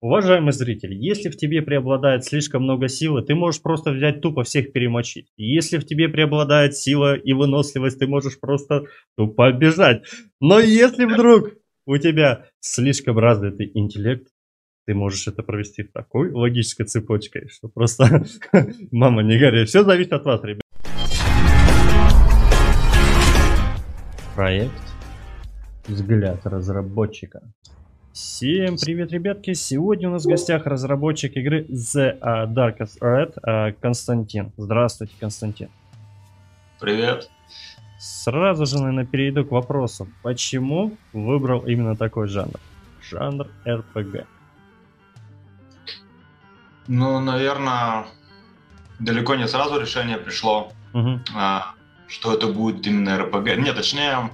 Уважаемый зритель, если в тебе преобладает слишком много силы, ты можешь просто взять тупо всех перемочить. Если в тебе преобладает сила и выносливость, ты можешь просто тупо бежать. Но если вдруг у тебя слишком развитый интеллект, ты можешь это провести в такой логической цепочкой, что просто мама не горей. Все зависит от вас, ребят. Проект «Взгляд разработчика». Всем привет, ребятки! Сегодня у нас в гостях разработчик игры The Darkest Red Константин. Здравствуйте, Константин. Привет. Сразу же, наверное, перейду к вопросу. Почему выбрал именно такой жанр? Жанр RPG. Ну, наверное, далеко не сразу решение пришло, угу. Что это будет именно RPG. Нет, точнее,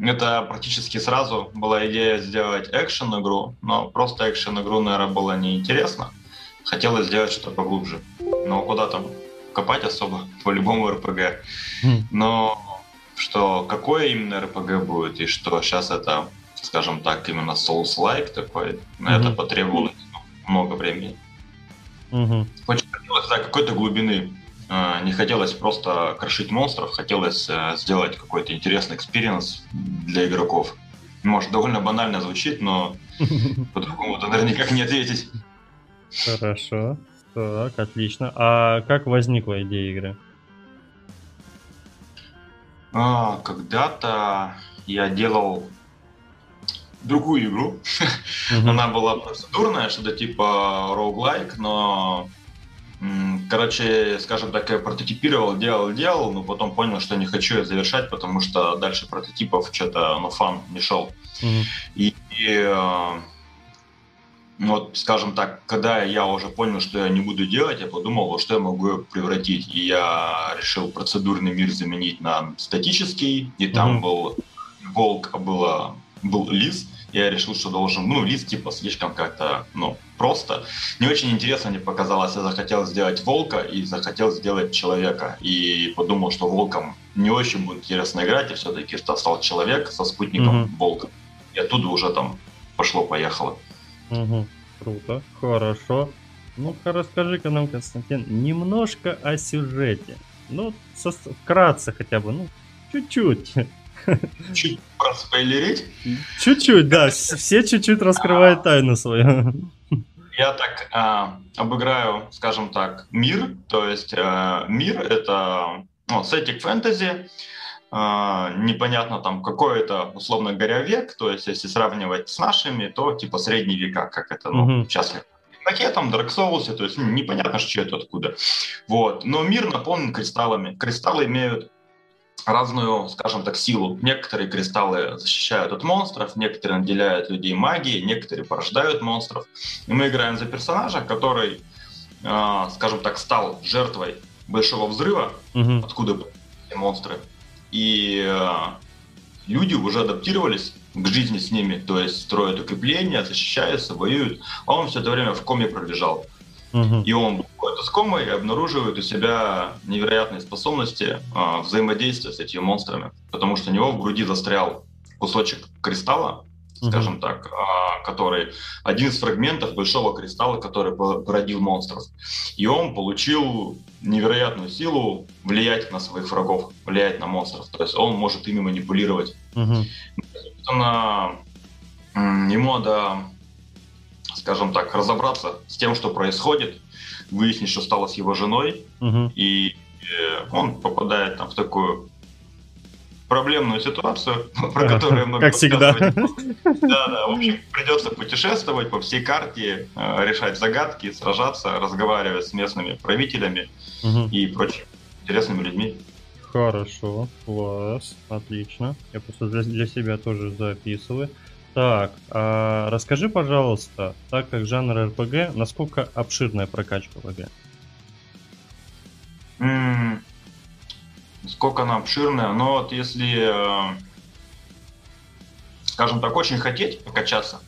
это практически сразу была идея сделать экшен-игру, но просто экшен-игру, наверное, было неинтересно. Хотелось сделать что-то поглубже. Но куда там копать особо, по-любому РПГ. Хм. Но что какое именно РПГ будет, и что сейчас это, скажем так, именно Souls-like такой, на это потребовалось много времени. Mm-hmm. Очень хотелось да, какой-то глубины. А, не хотелось просто крошить монстров, хотелось э, сделать какой-то интересный experience для игроков. Может, довольно банально звучит, но по-другому-то наверняка не ответить. Хорошо. Так, отлично. А как возникла идея игры? А, когда-то я делал другую игру. Она была процедурная, что-то типа roguelike, но Короче, скажем так, я прототипировал, делал, делал, но потом понял, что не хочу это завершать, потому что дальше прототипов что-то, ну, фан не шел. Mm-hmm. И, и э, вот, скажем так, когда я уже понял, что я не буду делать, я подумал, во что я могу превратить. И я решил процедурный мир заменить на статический, и там mm-hmm. был волк, а было, был лис, я решил, что должен, ну, лист типа слишком как-то, ну, просто. Не очень интересно мне показалось, я захотел сделать волка и захотел сделать человека. И подумал, что волком не очень будет интересно играть, и все-таки стал человек со спутником угу. волка. И оттуда уже там пошло-поехало. Угу. Круто, хорошо. Ну-ка расскажи-ка нам, Константин, немножко о сюжете. Ну, со, вкратце хотя бы, ну, чуть-чуть. Чуть проспойлерить? Чуть-чуть, да. Все чуть-чуть раскрывают тайну свою. Я так э, обыграю, скажем так, мир. То есть э, мир — это ну, сеттик фэнтези, э, непонятно там какой это, условно говоря, век. То есть если сравнивать с нашими, то типа средние века, как это, ну, mm-hmm. сейчас ракетам, Dark Souls, то есть ну, непонятно, что это откуда. Вот. Но мир наполнен кристаллами. Кристаллы имеют разную, скажем так, силу. Некоторые кристаллы защищают от монстров, некоторые наделяют людей магией, некоторые порождают монстров. И мы играем за персонажа, который, э, скажем так, стал жертвой большого взрыва, угу. откуда были монстры. И э, люди уже адаптировались к жизни с ними, то есть строят укрепления, защищаются, воюют, а он все это время в коме пробежал. Угу. И он выходит из комы и обнаруживает у себя невероятные способности э, взаимодействия с этими монстрами, потому что у него в груди застрял кусочек кристалла, скажем так, э, который один из фрагментов большого кристалла, который породил монстров. И он получил невероятную силу влиять на своих врагов, влиять на монстров. То есть он может ими манипулировать. Угу. Собственно, ему надо скажем так, разобраться с тем, что происходит, выяснить, что стало с его женой, угу. и э, он попадает там в такую проблемную ситуацию, про которую много Как всегда. Да, да. В общем, придется путешествовать по всей карте, э, решать загадки, сражаться, разговаривать с местными правителями угу. и прочими интересными людьми. Хорошо, класс, отлично. Я просто для, для себя тоже записываю. Так, а расскажи, пожалуйста, так как жанр РПГ, насколько обширная прокачка в игре? Mm, сколько она обширная? Ну вот если, э, скажем так, очень хотеть покачаться,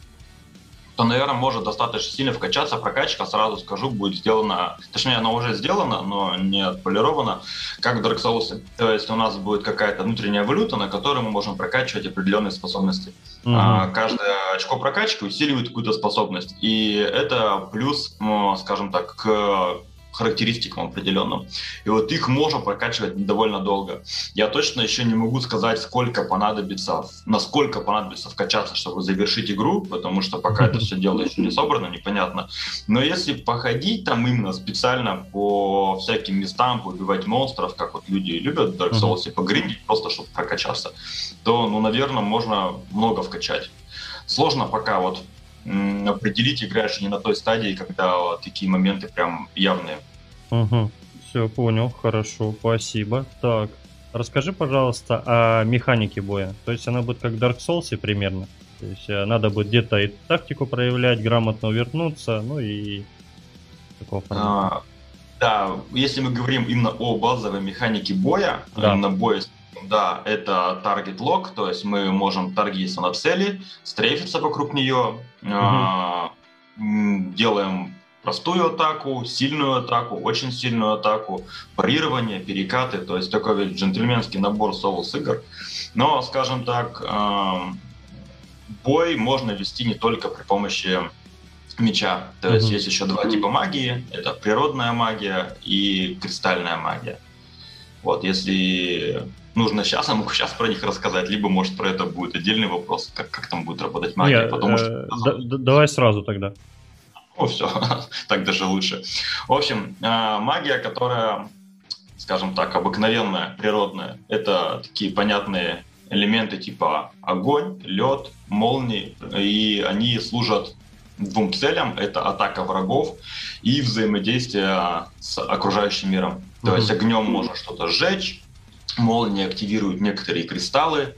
то, наверное, может достаточно сильно вкачаться. Прокачка, сразу скажу, будет сделана, точнее, она уже сделана, но не отполирована, как в Dark Souls. То есть у нас будет какая-то внутренняя валюта, на которой мы можем прокачивать определенные способности. Uh-huh. Каждое очко прокачки усиливает какую-то способность. И это плюс, скажем так, к характеристикам определенным. И вот их можно прокачивать довольно долго. Я точно еще не могу сказать, сколько понадобится, насколько понадобится вкачаться, чтобы завершить игру, потому что пока это все дело еще не собрано, непонятно. Но если походить там именно специально по всяким местам, убивать монстров, как вот люди любят в Dark Souls, и погриндить просто, чтобы прокачаться, то, ну, наверное, можно много вкачать. Сложно пока вот определить, играешь не на той стадии, когда вот такие моменты прям явные. Угу. Все, понял, хорошо, спасибо. Так, расскажи, пожалуйста, о механике боя. То есть она будет как в Dark Souls примерно. То есть э, надо будет где-то и тактику проявлять, грамотно вернуться, ну и такого а, Да, если мы говорим именно о базовой механике боя, да. именно боя да, это таргет лог, то есть мы можем таргетиться на цели, стрейфиться вокруг нее, угу. делаем простую атаку, сильную атаку, очень сильную атаку, парирование, перекаты, то есть такой джентльменский набор соус игр. Но, скажем так, бой можно вести не только при помощи меча. То есть mm есть еще два типа магии. Это природная магия и кристальная магия. Вот, если нужно сейчас, я могу сейчас про них рассказать, либо, может, про это будет отдельный вопрос, как, как там будет работать магия. Нет, потому что... Э, да, давай сразу тогда. Ну, все, так даже лучше. В общем, э, магия, которая, скажем так, обыкновенная, природная, это такие понятные элементы типа огонь, лед, молнии, и они служат двум целям. Это атака врагов и взаимодействие с окружающим миром. То mm-hmm. есть огнем можно что-то сжечь, молнии активируют некоторые кристаллы,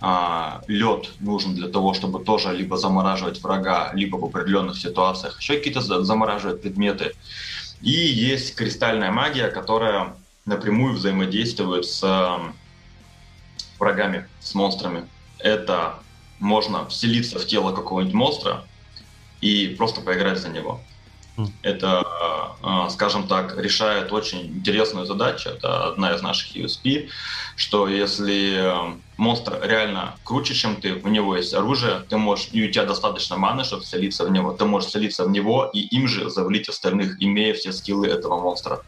а, лед нужен для того, чтобы тоже либо замораживать врага, либо в определенных ситуациях еще какие-то замораживать предметы. И есть кристальная магия, которая напрямую взаимодействует с врагами, с монстрами. Это можно вселиться в тело какого-нибудь монстра и просто поиграть за него. Это, а, скажем так, решает очень интересную задачу. Это одна из наших USP, что если монстр реально круче, чем ты, у него есть оружие, ты можешь, и у тебя достаточно маны, чтобы селиться в него, ты можешь селиться в него и им же завалить остальных, имея все скиллы этого монстра.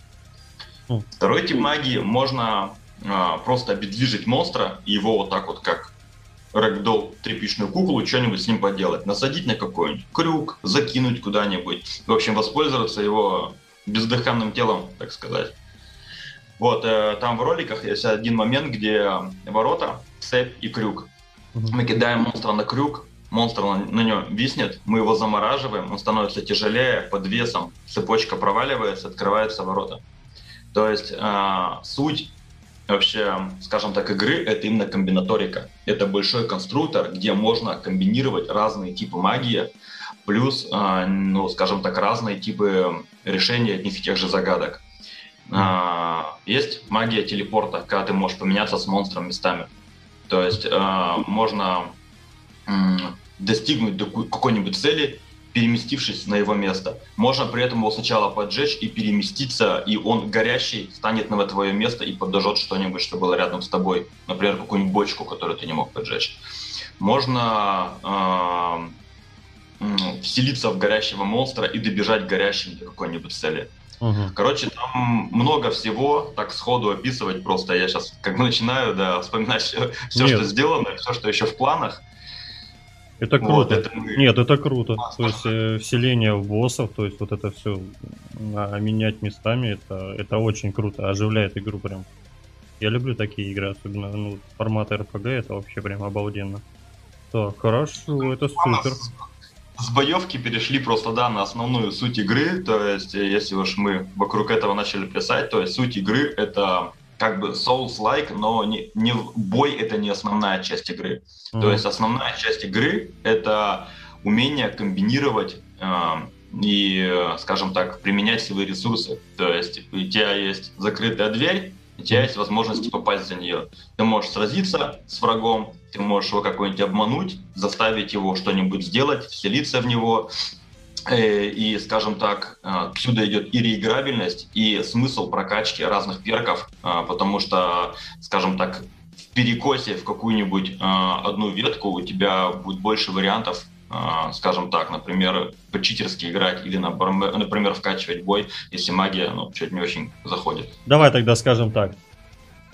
Второй тип магии можно а, просто обездвижить монстра и его вот так вот как рэгдолл, тряпичную куклу, что-нибудь с ним поделать. Насадить на какой-нибудь крюк, закинуть куда-нибудь. В общем, воспользоваться его бездыханным телом, так сказать. Вот, э, там в роликах есть один момент, где ворота, цепь и крюк. Мы кидаем монстра на крюк, монстр на, на нем виснет, мы его замораживаем, он становится тяжелее, под весом, цепочка проваливается, открываются ворота. То есть э, суть вообще, скажем так, игры — это именно комбинаторика. Это большой конструктор, где можно комбинировать разные типы магии, плюс, а, ну, скажем так, разные типы решения одних и тех же загадок. А, есть магия телепорта, когда ты можешь поменяться с монстром местами. То есть а, можно достигнуть какой-нибудь цели переместившись на его место. Можно при этом его сначала поджечь и переместиться, и он горящий станет на твое место и подожжет что-нибудь, что было рядом с тобой. Например, какую-нибудь бочку, которую ты не мог поджечь. Можно э, вселиться в горящего монстра и добежать горящим до какой-нибудь цели. Угу. Короче, там много всего, так сходу описывать просто. Я сейчас как бы начинаю да, вспоминать все, все что сделано, все, что еще в планах. Это круто. Вот, это мы... Нет, это круто. То есть э, вселение в боссов, то есть вот это все а, менять местами, это, это очень круто, оживляет игру прям. Я люблю такие игры, особенно ну, формат RPG, это вообще прям обалденно. Так, хорошо, это супер. С боевки перешли просто, да, на основную суть игры, то есть э, если уж мы вокруг этого начали писать, то есть суть игры это как бы Souls-like, но не, не бой это не основная часть игры. Mm-hmm. То есть основная часть игры это умение комбинировать э, и, скажем так, применять свои ресурсы. То есть у тебя есть закрытая дверь, у тебя есть возможность попасть за нее. Ты можешь сразиться с врагом, ты можешь его какой-нибудь обмануть, заставить его что-нибудь сделать, вселиться в него, и, скажем так, э, отсюда идет и реиграбельность, и смысл прокачки разных перков, э, потому что, скажем так, в перекосе в какую-нибудь э, одну ветку у тебя будет больше вариантов, э, скажем так, например, по-читерски играть или, например, вкачивать бой, если магия, ну, что-то не очень заходит. Давай тогда скажем так.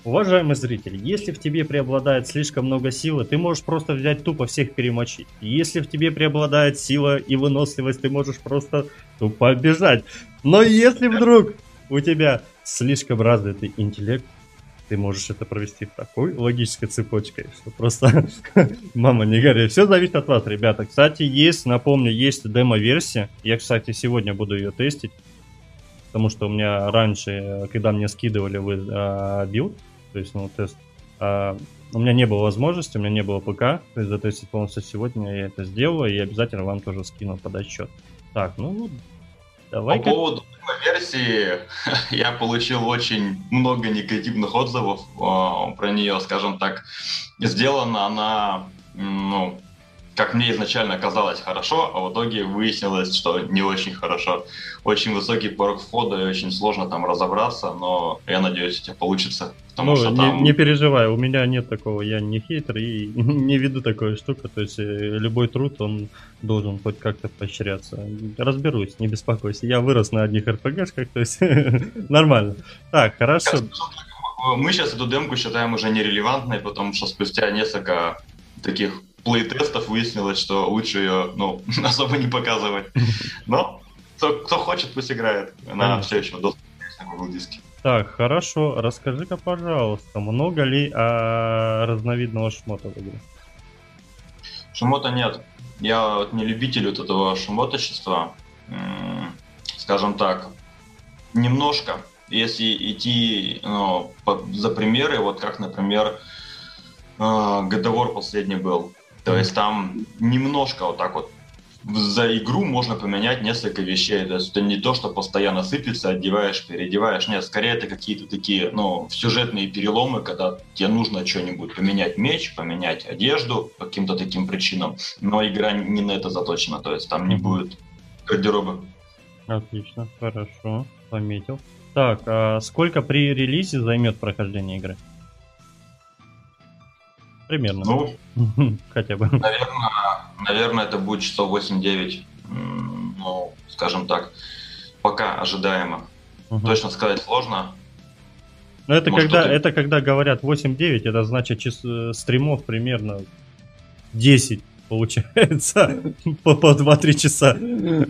Уважаемый зритель, если в тебе преобладает слишком много силы, ты можешь просто взять тупо всех перемочить. Если в тебе преобладает сила и выносливость, ты можешь просто тупо бежать. Но если вдруг у тебя слишком развитый интеллект, ты можешь это провести такой логической цепочке, что просто мама не горит. Все зависит от вас, ребята. Кстати, есть, напомню, есть демо-версия. Я, кстати, сегодня буду ее тестить. Потому что у меня раньше, когда мне скидывали вы а, билд, то есть, ну, тест, а, у меня не было возможности, у меня не было ПК, то есть затестить полностью сегодня я это сделаю, и обязательно вам тоже скину под. Так, ну, давай. По поводу версии я получил очень много негативных отзывов о, про нее, скажем так. Сделана она, ну, как мне изначально казалось, хорошо, а в итоге выяснилось, что не очень хорошо. Очень высокий порог входа и очень сложно там разобраться, но я надеюсь, у тебя получится. Потому ну, что не, там... не переживай, у меня нет такого, я не хейтер и не веду такую штуку, то есть э, любой труд, он должен хоть как-то поощряться. Разберусь, не беспокойся, я вырос на одних РПГшках, то есть нормально. Так, хорошо. Мы сейчас эту демку считаем уже нерелевантной, потому что спустя несколько таких плей-тестов выяснилось, что лучше ее ну, особо не показывать. Но кто, кто хочет, пусть играет. Она все еще доступна на Google диске. Так, хорошо. Расскажи-ка, пожалуйста, много ли а, разновидного шмота в игре? Шмота нет. Я вот не любитель вот этого шмоточества. Скажем так, немножко. Если идти ну, по, за примеры, вот как, например, God of War последний был. То есть там немножко вот так вот за игру можно поменять несколько вещей. То есть это не то, что постоянно сыпется, одеваешь, переодеваешь. Нет, скорее это какие-то такие, ну, сюжетные переломы, когда тебе нужно что-нибудь поменять меч, поменять одежду по каким-то таким причинам. Но игра не на это заточена, то есть там не будет гардероба. Отлично, хорошо, пометил. Так, а сколько при релизе займет прохождение игры? Примерно. Ну, хотя бы. Наверное, наверное, это будет часов 8-9. Ну, скажем так, пока ожидаемо. Угу. Точно сказать сложно. Но это Может, когда, это когда говорят 8-9, это значит час, э, стримов примерно 10 получается, по, по 2-3 часа. Может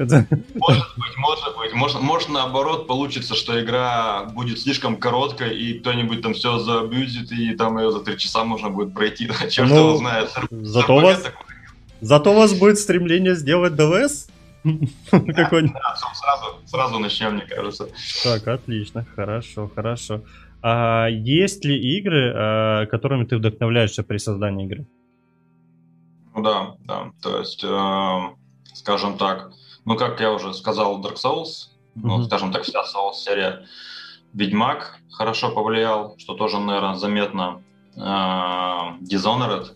быть, может быть. Может, может наоборот получится, что игра будет слишком короткой, и кто-нибудь там все забьюзит, и там ее за 3 часа можно будет пройти. Черт ну, его знает. Зато у, вас, зато у вас будет стремление сделать ДВС? Какой-нибудь. сразу, сразу начнем, мне кажется. Так, отлично, хорошо, хорошо. А есть ли игры, а, которыми ты вдохновляешься при создании игры? Ну да, да. То есть, э, скажем так, ну как я уже сказал, Dark Souls, mm-hmm. ну скажем так, вся Souls серия. Ведьмак хорошо повлиял, что тоже, наверное, заметно. Э, Dishonored,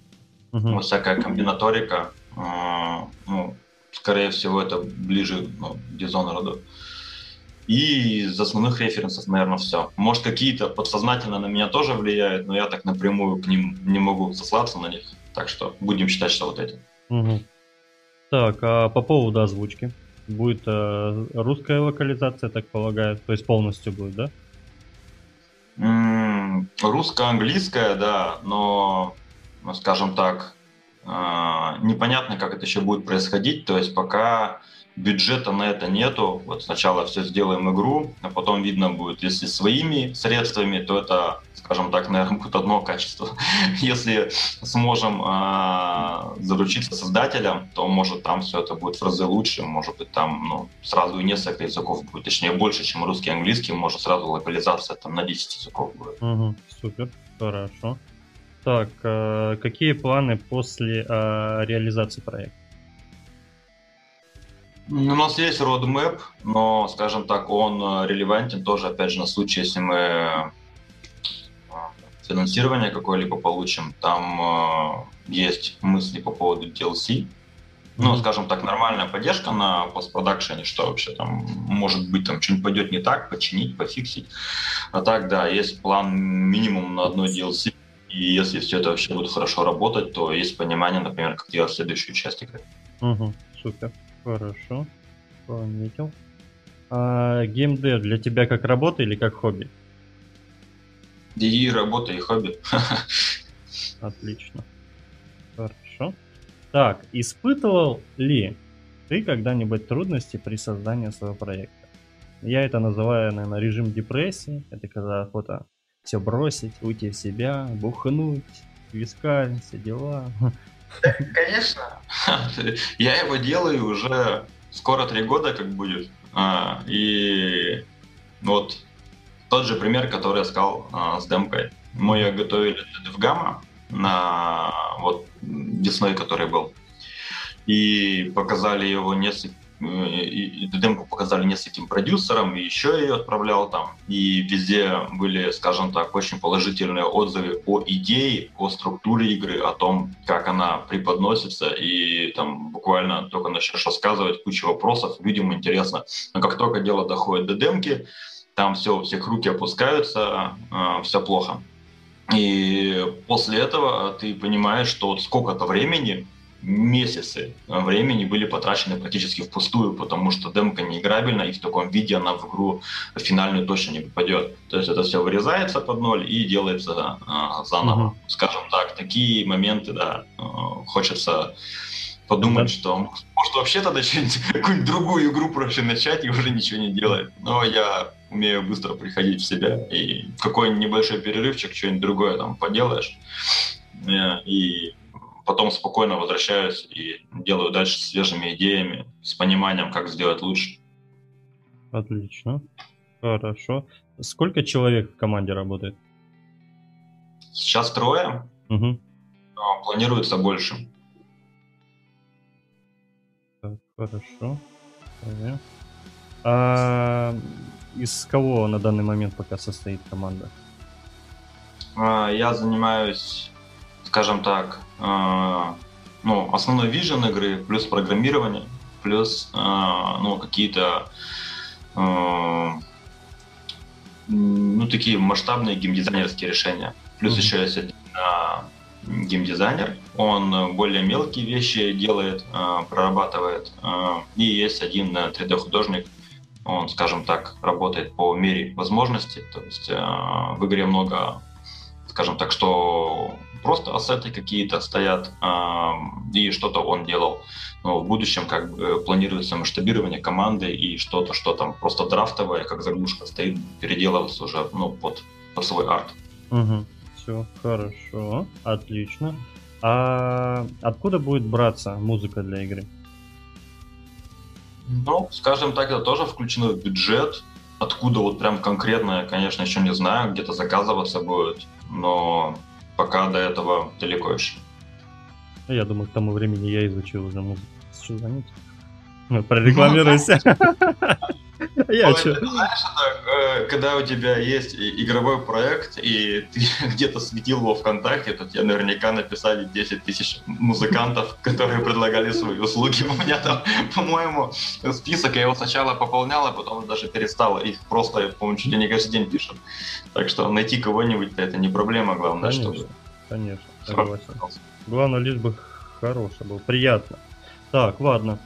mm-hmm. ну, всякая комбинаторика. Э, ну, скорее всего, это ближе ну, к Dishonored. И из основных референсов, наверное, все. Может, какие-то подсознательно на меня тоже влияют, но я так напрямую к ним не могу сослаться на них. Так что будем считать, что вот эти. Угу. Так, а по поводу озвучки. Будет э, русская локализация, так полагаю, то есть полностью будет, да? М-м, русско-английская, да, но, ну, скажем так, э, непонятно, как это еще будет происходить. То есть пока бюджета на это нету. Вот сначала все сделаем игру, а потом видно будет, если своими средствами, то это, скажем так, наверное, будет одно качество. Если сможем э, заручиться создателем, то может там все это будет в разы лучше, может быть там ну, сразу и несколько языков будет, точнее больше, чем русский и английский, может сразу локализация там на 10 языков будет. Угу, супер, хорошо. Так, э, какие планы после э, реализации проекта? У нас есть roadmap, но, скажем так, он э, релевантен тоже, опять же, на случай, если мы э, финансирование какое-либо получим. Там э, есть мысли по поводу DLC. Ну, скажем так, нормальная поддержка на постпродакшене, что вообще там может быть, там что-нибудь пойдет не так, починить, пофиксить. А так, да, есть план минимум на одно DLC И если все это вообще будет хорошо работать, то есть понимание, например, как делать следующую часть игры. Угу, супер, хорошо, пометил. А геймдев для тебя как работа или как хобби? И работа, и хобби. Отлично. Хорошо. Так, испытывал ли ты когда-нибудь трудности при создании своего проекта? Я это называю, наверное, режим депрессии. Это когда охота все бросить, уйти в себя, бухнуть, виска, все дела. Конечно. Я его делаю уже скоро три года, как будет. А, и вот тот же пример, который я сказал а, с демкой. Мы ее готовили в гамма на вот весной, который был. И показали его несколько и, и демку показали нескольким продюсерам, и еще ее отправлял там. И везде были, скажем так, очень положительные отзывы о идее, о структуре игры, о том, как она преподносится, и там буквально только начнешь рассказывать кучу вопросов, людям интересно. Но как только дело доходит до демки, там все, у всех руки опускаются, э, все плохо. И после этого ты понимаешь, что вот сколько-то времени месяцы времени были потрачены практически впустую, потому что демка не играбельна, и в таком виде она в игру финальную точно не попадет. То есть это все вырезается под ноль и делается э, заново. Mm-hmm. Скажем так, такие моменты, да, э, хочется подумать, да. что может вообще тогда какую-нибудь другую игру проще начать и уже ничего не делать. Но я умею быстро приходить в себя, и какой-нибудь небольшой перерывчик, что-нибудь другое там поделаешь, э, и потом спокойно возвращаюсь и делаю дальше с свежими идеями, с пониманием, как сделать лучше. Отлично. Хорошо. Сколько человек в команде работает? Сейчас трое. Угу. Планируется больше. Так, хорошо. А из кого на данный момент пока состоит команда? А, я занимаюсь скажем так, э, ну, основной вижен игры, плюс программирование, плюс э, ну, какие-то э, ну, такие масштабные геймдизайнерские решения. Плюс mm-hmm. еще есть один геймдизайнер, он более мелкие вещи делает, прорабатывает. И есть один 3D-художник, он, скажем так, работает по мере возможностей. То есть в игре много, скажем так, что просто ассеты какие-то стоят, э, и что-то он делал. Но в будущем как бы планируется масштабирование команды и что-то, что там просто драфтовое, как заглушка стоит, переделываться уже ну, под, под свой арт. Угу. Все хорошо, отлично. А откуда будет браться музыка для игры? Ну, скажем так, это тоже включено в бюджет. Откуда вот прям конкретно, я, конечно, еще не знаю, где-то заказываться будет, но пока до этого далеко еще. Я думаю, к тому времени я изучил уже музыку. Что звонить? Ну, прорекламируйся. Я что? Знаешь, это, э, когда у тебя есть игровой проект, и ты где-то светил его ВКонтакте, то тебе наверняка написали 10 тысяч музыкантов, которые предлагали свои услуги. У меня там, по-моему, список, я его сначала пополнял, а потом даже перестал. Их просто, по-моему, чуть ли не каждый день пишут. Так что найти кого-нибудь это не проблема, главное, конечно, чтобы... Конечно, согласен. Главное, лишь бы хороший был, приятно. Так, ладно.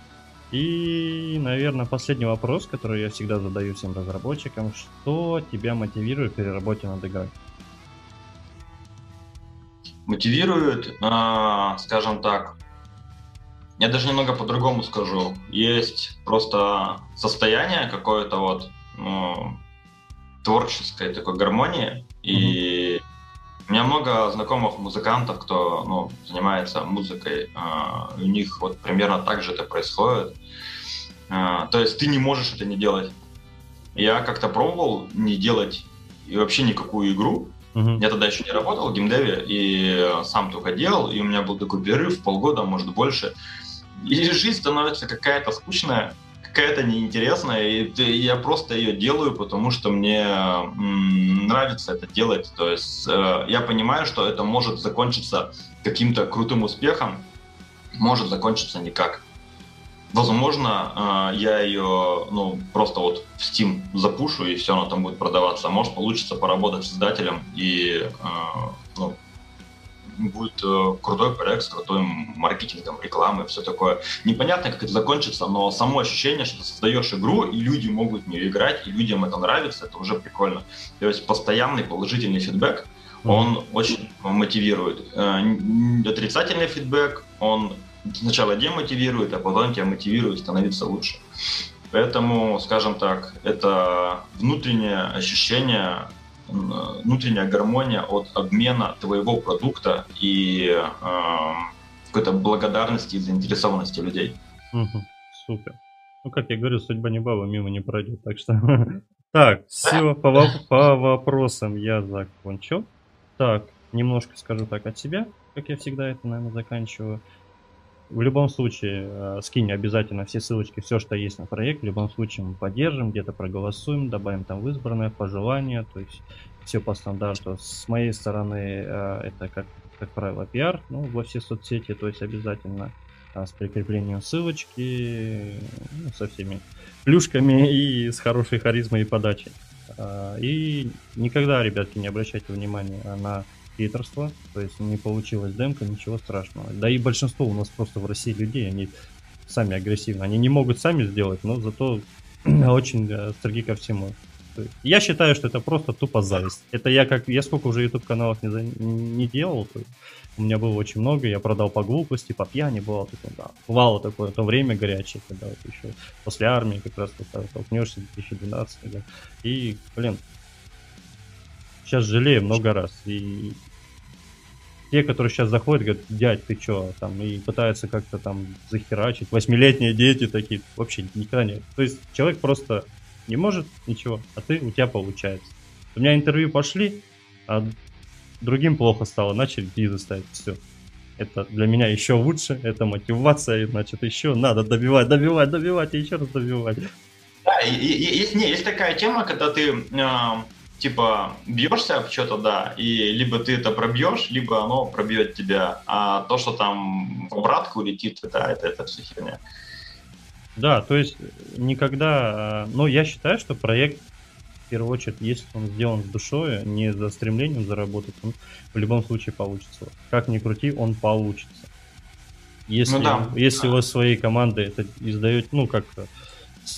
И, наверное, последний вопрос, который я всегда задаю всем разработчикам. Что тебя мотивирует при работе над игрой? Мотивирует, э, скажем так, я даже немного по-другому скажу. Есть просто состояние какое-то вот ну, творческой такой гармонии. Mm-hmm. И у меня много знакомых музыкантов, кто ну, занимается музыкой. Э, у них вот примерно так же это происходит. Э, то есть ты не можешь это не делать. Я как-то пробовал не делать и вообще никакую игру. Uh-huh. Я тогда еще не работал в геймдеве и сам только делал, и у меня был такой перерыв полгода, может больше. И жизнь становится какая-то скучная, какая-то неинтересная, и я просто ее делаю, потому что мне нравится это делать. То есть э, я понимаю, что это может закончиться каким-то крутым успехом, может закончиться никак. Возможно, э, я ее ну, просто вот в Steam запушу, и все, она там будет продаваться. Может, получится поработать с издателем и э, ну, будет э, крутой проект с крутым маркетингом, рекламой, все такое. Непонятно, как это закончится, но само ощущение, что ты создаешь игру, и люди могут в нее играть, и людям это нравится, это уже прикольно. То есть постоянный положительный фидбэк, он очень мотивирует. Э, отрицательный фидбэк, он сначала демотивирует, а потом тебя мотивирует становиться лучше. Поэтому, скажем так, это внутреннее ощущение, внутренняя гармония от обмена твоего продукта и э, какой-то благодарности и заинтересованности людей. Угу, супер. Ну, как я говорю, судьба не баба, мимо не пройдет. Так что... Так, все, по, по вопросам я закончил. Так, немножко скажу так от себя, как я всегда это, наверное, заканчиваю. В любом случае, э, скинь обязательно все ссылочки, все, что есть на проект. В любом случае мы поддержим, где-то проголосуем, добавим там в избранное пожелание, то есть все по стандарту. С моей стороны э, это, как, как правило, пиар ну, во все соцсети, то есть обязательно а, с прикреплением ссылочки, ну, со всеми плюшками и с хорошей харизмой и подачей. И никогда, ребятки, не обращайте внимания на хейтерство, то есть не получилась демка, ничего страшного. Да и большинство у нас просто в России людей, они сами агрессивны. Они не могут сами сделать, но зато очень э, строги ко всему. Я считаю, что это просто тупо зависть. Это я как я сколько уже YouTube каналов не, не делал, то у меня было очень много, я продал по глупости, по пьяни, бывало такое, да. Бывало такое, то время горячее, когда вот еще после армии как раз вот столкнешься 2012 да. И, блин, сейчас жалею много раз. И те, которые сейчас заходят, говорят, дядь, ты чё, там, и пытаются как-то там захерачить. Восьмилетние дети такие, вообще никогда нет. То есть человек просто не может ничего, а ты, у тебя получается. У меня интервью пошли, а другим плохо стало, начали визы ставить, все. Это для меня еще лучше, это мотивация, значит, еще надо добивать, добивать, добивать и еще раз добивать. Да, и, и, есть, не, есть такая тема, когда ты э, типа бьешься об что-то, да, и либо ты это пробьешь, либо оно пробьет тебя, а то, что там в обратку летит, да, это, это все херня. Да, то есть никогда, ну, я считаю, что проект первую очередь, если он сделан с душой, не за стремлением заработать, он в любом случае получится. Как ни крути, он получится. Если, ну, да. если да. вы своей командой это издаете, ну, как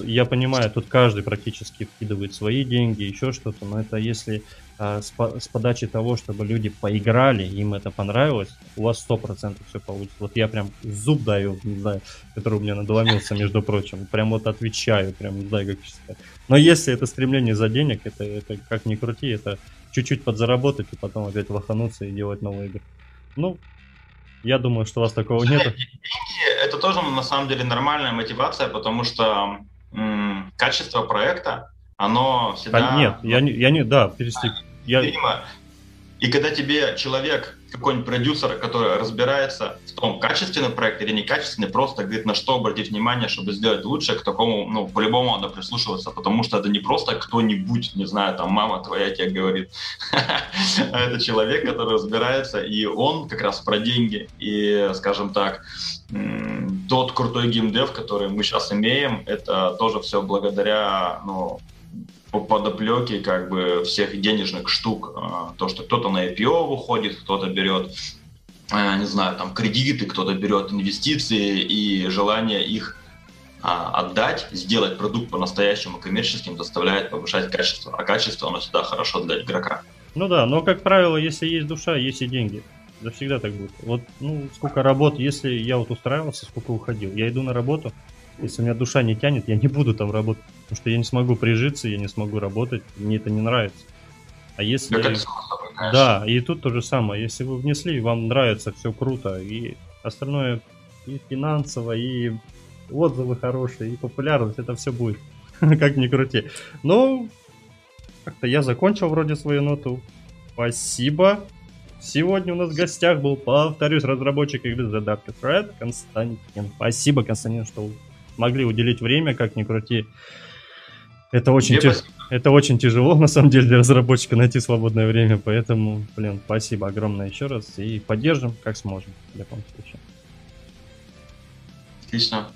я понимаю, тут каждый практически вкидывает свои деньги, еще что-то, но это если а, с, по, с подачи того, чтобы люди поиграли, им это понравилось, у вас сто процентов все получится. Вот я прям зуб даю, не знаю, который у меня надломился, между прочим, прям вот отвечаю, прям не знаю, как сказать. Но если это стремление за денег, это, это как ни крути, это чуть-чуть подзаработать и потом опять лохануться и делать новые игры. Ну, я думаю, что у вас такого нет. Это тоже на самом деле нормальная мотивация, потому что качество проекта оно всегда... А, нет, я не, я не, да, перести... Я... И когда тебе человек, какой-нибудь продюсер, который разбирается в том, качественный проект или некачественный, просто говорит, на что обратить внимание, чтобы сделать лучше, к такому, ну, по-любому надо прислушиваться, потому что это не просто кто-нибудь, не знаю, там, мама твоя тебе говорит, а это человек, который разбирается, и он как раз про деньги, и, скажем так, тот крутой геймдев, который мы сейчас имеем, это тоже все благодаря, ну, по как бы всех денежных штук. А, то, что кто-то на IPO выходит, кто-то берет, а, не знаю, там кредиты, кто-то берет инвестиции и желание их а, отдать, сделать продукт по-настоящему коммерческим заставляет повышать качество. А качество, оно всегда хорошо для игрока. Ну да, но, как правило, если есть душа, есть и деньги. Да всегда так будет. Вот, ну, сколько работ, если я вот устраивался, сколько уходил. Я иду на работу, если у меня душа не тянет, я не буду там работать. Потому что я не смогу прижиться, я не смогу работать, мне это не нравится. А если... Да, и тут то же самое. Если вы внесли, вам нравится, все круто, и остальное и финансово, и отзывы хорошие, и популярность, это все будет. как ни крути. Ну, как-то я закончил вроде свою ноту. Спасибо. Сегодня у нас в гостях был, повторюсь, разработчик игры The Dark Thread Константин. Спасибо, Константин, что могли уделить время, как ни крути. Это очень, тяж... это очень тяжело, на самом деле, для разработчика найти свободное время, поэтому, блин, спасибо огромное еще раз и поддержим, как сможем, в любом случае. Отлично.